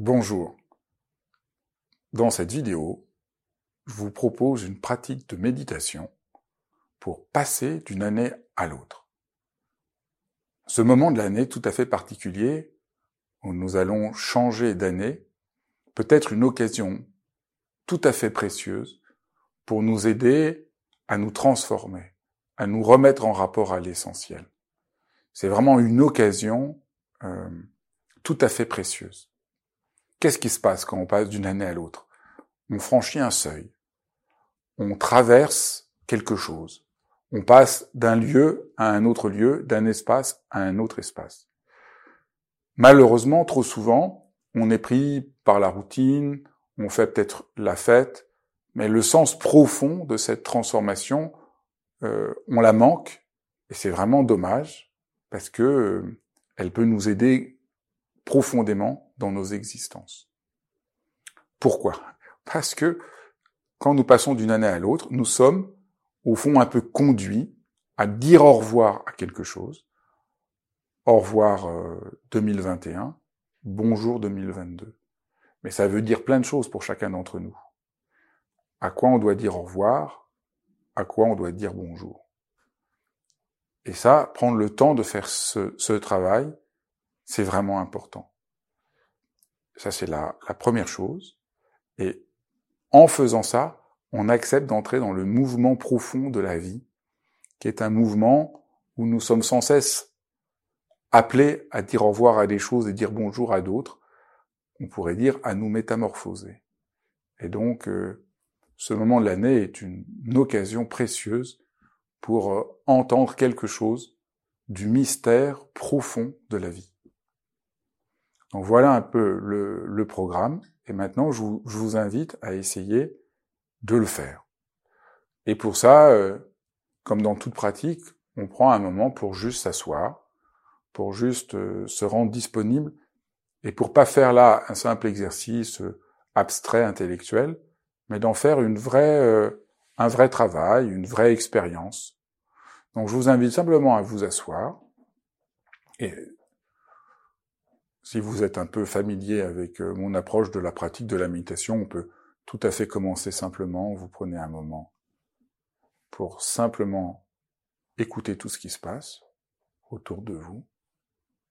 Bonjour. Dans cette vidéo, je vous propose une pratique de méditation pour passer d'une année à l'autre. Ce moment de l'année tout à fait particulier, où nous allons changer d'année, peut être une occasion tout à fait précieuse pour nous aider à nous transformer, à nous remettre en rapport à l'essentiel. C'est vraiment une occasion euh, tout à fait précieuse. Qu'est-ce qui se passe quand on passe d'une année à l'autre? On franchit un seuil. On traverse quelque chose. On passe d'un lieu à un autre lieu, d'un espace à un autre espace. Malheureusement, trop souvent, on est pris par la routine, on fait peut-être la fête, mais le sens profond de cette transformation, euh, on la manque, et c'est vraiment dommage, parce que euh, elle peut nous aider profondément dans nos existences. Pourquoi? Parce que quand nous passons d'une année à l'autre, nous sommes au fond un peu conduits à dire au revoir à quelque chose. Au revoir 2021, euh, bonjour 2022. Mais ça veut dire plein de choses pour chacun d'entre nous. À quoi on doit dire au revoir, à quoi on doit dire bonjour? Et ça, prendre le temps de faire ce, ce travail, c'est vraiment important. Ça, c'est la, première chose. Et en faisant ça, on accepte d'entrer dans le mouvement profond de la vie, qui est un mouvement où nous sommes sans cesse appelés à dire au revoir à des choses et dire bonjour à d'autres. On pourrait dire à nous métamorphoser. Et donc, euh, ce moment de l'année est une, occasion précieuse pour euh, entendre quelque chose du mystère profond de la vie. Donc voilà un peu le, programme. Et maintenant, je vous, invite à essayer de le faire. Et pour ça, euh, comme dans toute pratique, on prend un moment pour juste s'asseoir, pour juste euh, se rendre disponible, et pour pas faire là un simple exercice euh, abstrait, intellectuel, mais d'en faire une vraie, un vrai travail, une vraie expérience. Donc je vous invite simplement à vous asseoir, et si vous êtes un peu familier avec euh, mon approche de la pratique de la méditation, on peut tout à fait commencer simplement. Vous prenez un moment pour simplement écouter tout ce qui se passe autour de vous.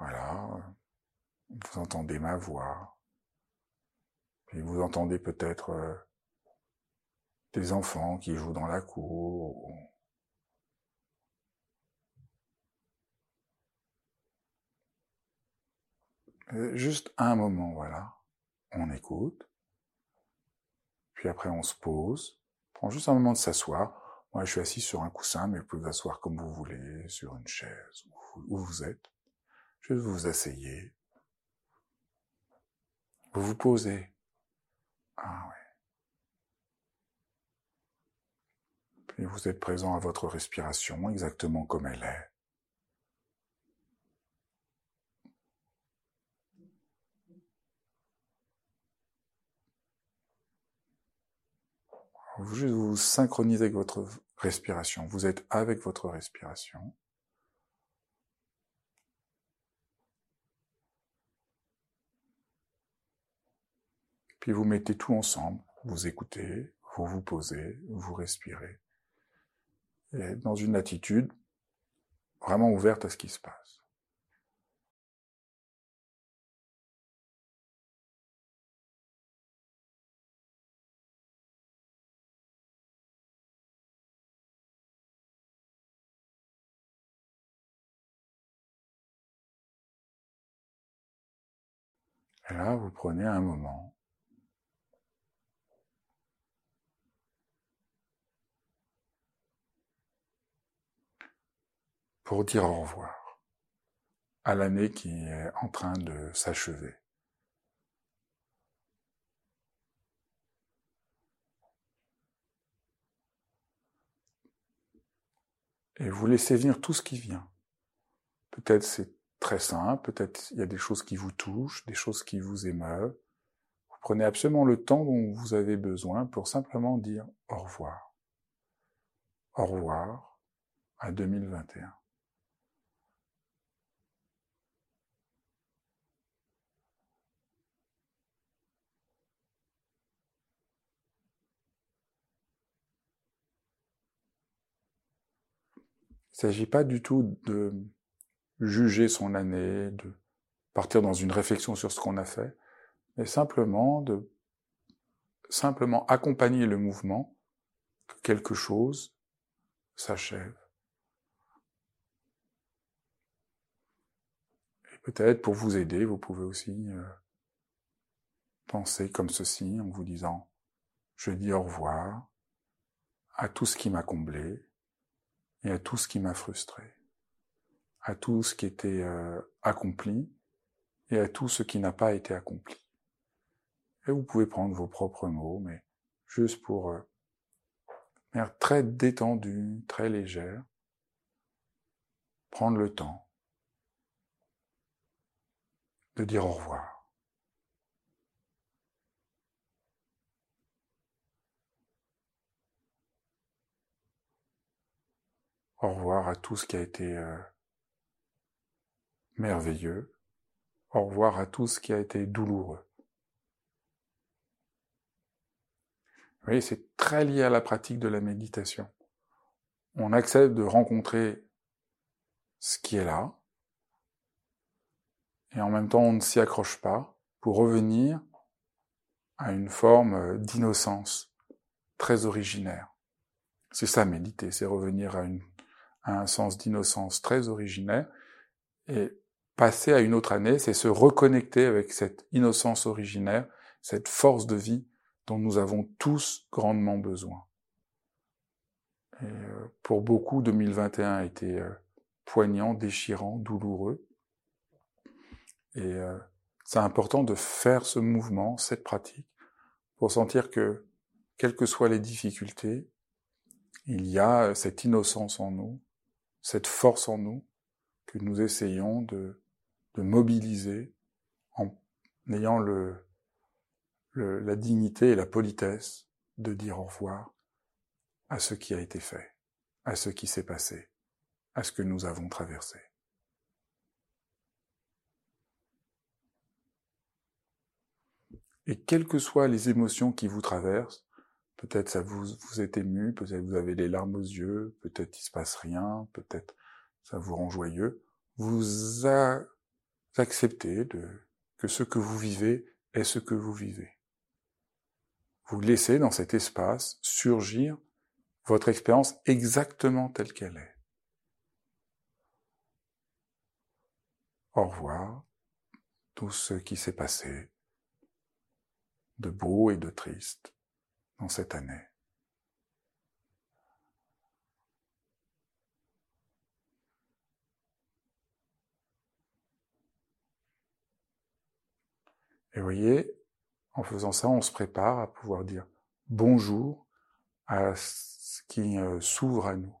Voilà. Vous entendez ma voix. Et vous entendez peut-être euh, des enfants qui jouent dans la cour. Euh, juste un moment, voilà. On écoute. Puis après, on se pose. Prends juste un moment de s'asseoir. Moi, je suis assis sur un coussin, mais vous pouvez vous asseoir comme vous voulez, sur une chaise, où vous êtes. Juste vous vous asseyez. Vous vous posez. Ah ouais. Puis vous êtes présent à votre respiration exactement comme elle est. Vous vous synchronisez avec votre respiration. Vous êtes avec votre respiration. Puis vous mettez tout ensemble. Vous écoutez, vous vous posez, vous respirez. Et dans une attitude vraiment ouverte à ce qui se passe. Là, vous prenez un moment. pour dire au revoir à l'année qui est en train de s'achever. Et vous laissez venir tout ce qui vient. Peut-être c'est très simple, peut-être il y a des choses qui vous touchent, des choses qui vous émeuvent. Vous prenez absolument le temps dont vous avez besoin pour simplement dire au revoir. Au revoir à 2021. Il ne s'agit pas du tout de juger son année, de partir dans une réflexion sur ce qu'on a fait, mais simplement de simplement accompagner le mouvement que quelque chose s'achève. Et peut-être pour vous aider, vous pouvez aussi euh, penser comme ceci en vous disant je dis au revoir à tout ce qui m'a comblé et à tout ce qui m'a frustré, à tout ce qui était euh, accompli et à tout ce qui n'a pas été accompli. Et vous pouvez prendre vos propres mots, mais juste pour euh, faire très détendu, très légère, prendre le temps de dire au revoir. Au revoir à tout ce qui a été euh, merveilleux. Au revoir à tout ce qui a été douloureux. Vous voyez, c'est très lié à la pratique de la méditation. On accepte de rencontrer ce qui est là, et en même temps on ne s'y accroche pas pour revenir à une forme d'innocence très originaire. C'est ça méditer, c'est revenir à, une, à un sens d'innocence très originaire, et passer à une autre année, c'est se reconnecter avec cette innocence originaire, cette force de vie dont nous avons tous grandement besoin. Euh, pour beaucoup, 2021 a été euh, poignant, déchirant, douloureux. Et euh, c'est important de faire ce mouvement, cette pratique, pour sentir que, quelles que soient les difficultés, il y a cette innocence en nous, cette force en nous, que nous essayons de, de mobiliser en ayant le, la dignité et la politesse de dire au revoir à ce qui a été fait, à ce qui s'est passé, à ce que nous avons traversé. Et quelles que soient les émotions qui vous traversent, peut-être ça vous, vous est ému, peut-être vous avez les larmes aux yeux, peut-être il se passe rien, peut-être ça vous rend joyeux, vous acceptez que ce que vous vivez est ce que vous vivez vous laissez dans cet espace surgir votre expérience exactement telle qu'elle est. Au revoir tout ce qui s'est passé de beau et de triste dans cette année. Et voyez, en faisant ça, on se prépare à pouvoir dire bonjour à ce qui euh, s'ouvre à nous.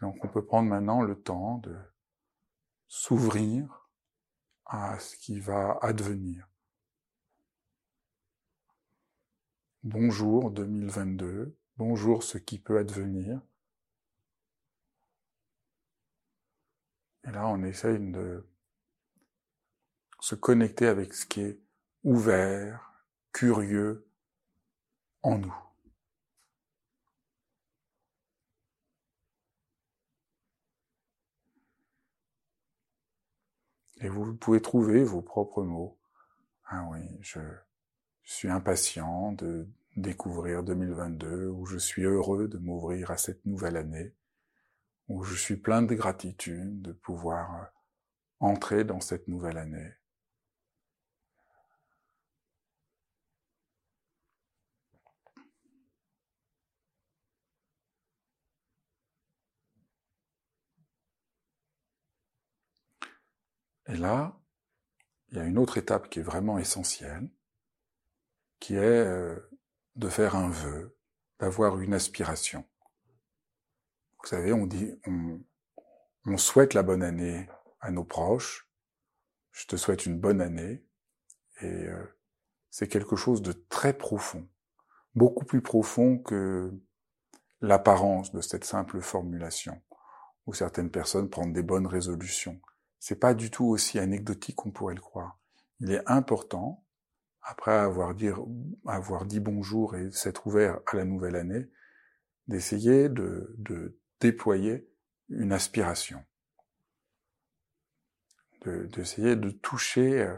donc on peut prendre maintenant le temps de s'ouvrir à ce qui va advenir. Bonjour 2022, bonjour ce qui peut advenir. Et là, on essaye de se connecter avec ce qui est ouvert, curieux en nous. Et vous pouvez trouver vos propres mots. Ah oui, je suis impatient de découvrir 2022, ou je suis heureux de m'ouvrir à cette nouvelle année, ou je suis plein de gratitude de pouvoir entrer dans cette nouvelle année. Et là, il y a une autre étape qui est vraiment essentielle, qui est euh, de faire un vœu, d'avoir une aspiration. Vous savez, on dit, on, souhaite la bonne année à nos proches. Je te souhaite une bonne année. Et euh, c'est quelque chose de très profond, beaucoup plus profond que l'apparence de cette simple formulation, où certaines personnes prennent des bonnes résolutions c'est pas du tout aussi anecdotique qu'on pourrait le croire. Il est important, après avoir, dire, avoir dit bonjour et s'être ouvert à la nouvelle année, d'essayer de, déployer une aspiration, d'essayer de, toucher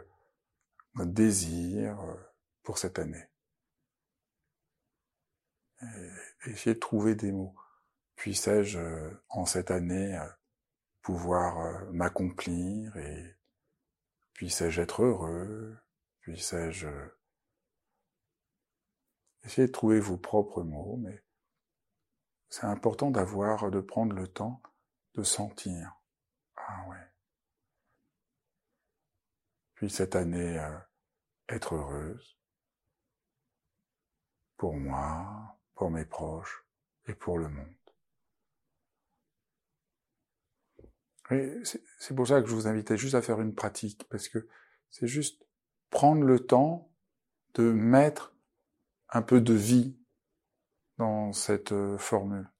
notre désir pour cette année. Et essayer de trouver des mots. Puissais-je en cette année pouvoir m'accomplir et puissais-je être heureux, puissais-je Essayez de trouver vos propres mots, mais c'est important d'avoir, de prendre le temps de sentir. Ah ouais. Puis cette année, euh, être heureuse. Pour moi, pour mes proches et pour le monde. C'est pour ça que je vous invitais juste à faire une pratique, parce que c'est juste prendre le temps de mettre un peu de vie dans cette euh, formule.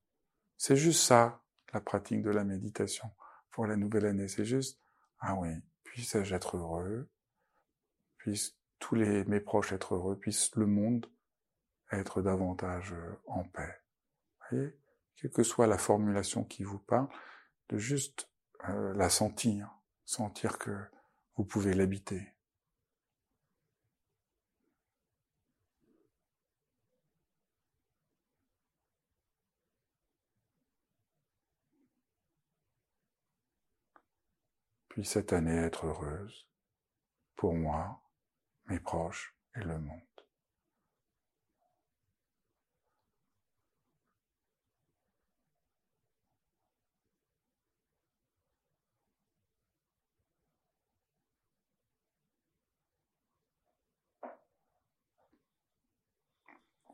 C'est juste ça, la pratique de la méditation pour la nouvelle année. C'est juste, ah oui, puisse-je être heureux, puisse tous les, mes proches être heureux, puisse le monde être davantage euh, en paix? Vous voyez? Quelle que soit la formulation qui vous parle, de juste euh, la sentir, sentir que vous pouvez l'habiter. puis cette année être heureuse pour moi, mes proches et le monde.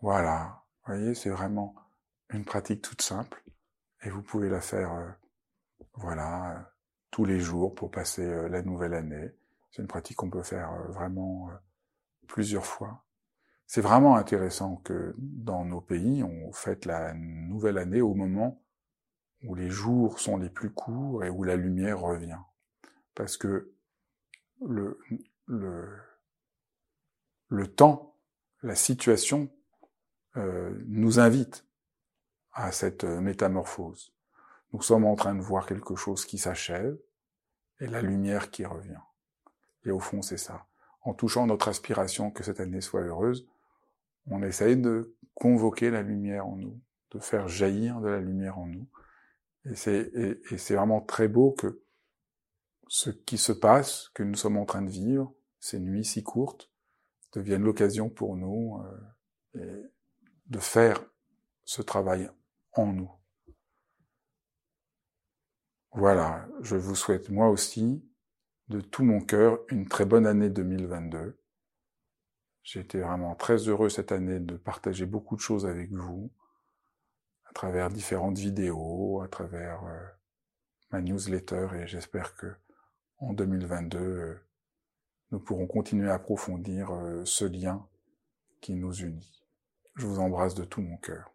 Voilà, vous voyez, c'est vraiment une pratique toute simple et vous pouvez la faire, euh, voilà, tous les jours pour passer euh, la nouvelle année. C'est une pratique qu'on peut faire euh, vraiment euh, plusieurs fois. C'est vraiment intéressant que dans nos pays, on fête la nouvelle année au moment où les jours sont les plus courts et où la lumière revient. Parce que le, le, le temps, la situation euh, nous invite à cette métamorphose. Nous sommes en train de voir quelque chose qui s'achève et la lumière qui revient. Et au fond, c'est ça. En touchant notre aspiration que cette année soit heureuse, on essaye de convoquer la lumière en nous, de faire jaillir de la lumière en nous. Et c'est, et, c'est vraiment très beau que ce qui se passe, que nous sommes en train de vivre, ces nuits si courtes, deviennent l'occasion pour nous euh, de faire ce travail en nous. Voilà, je vous souhaite moi aussi, de tout mon cœur, une très bonne année 2022. J'ai été vraiment très heureux cette année de partager beaucoup de choses avec vous, à travers différentes vidéos, à travers euh, ma newsletter, et j'espère que en 2022, euh, nous pourrons continuer à approfondir euh, ce lien qui nous unit. Je vous embrasse de tout mon cœur.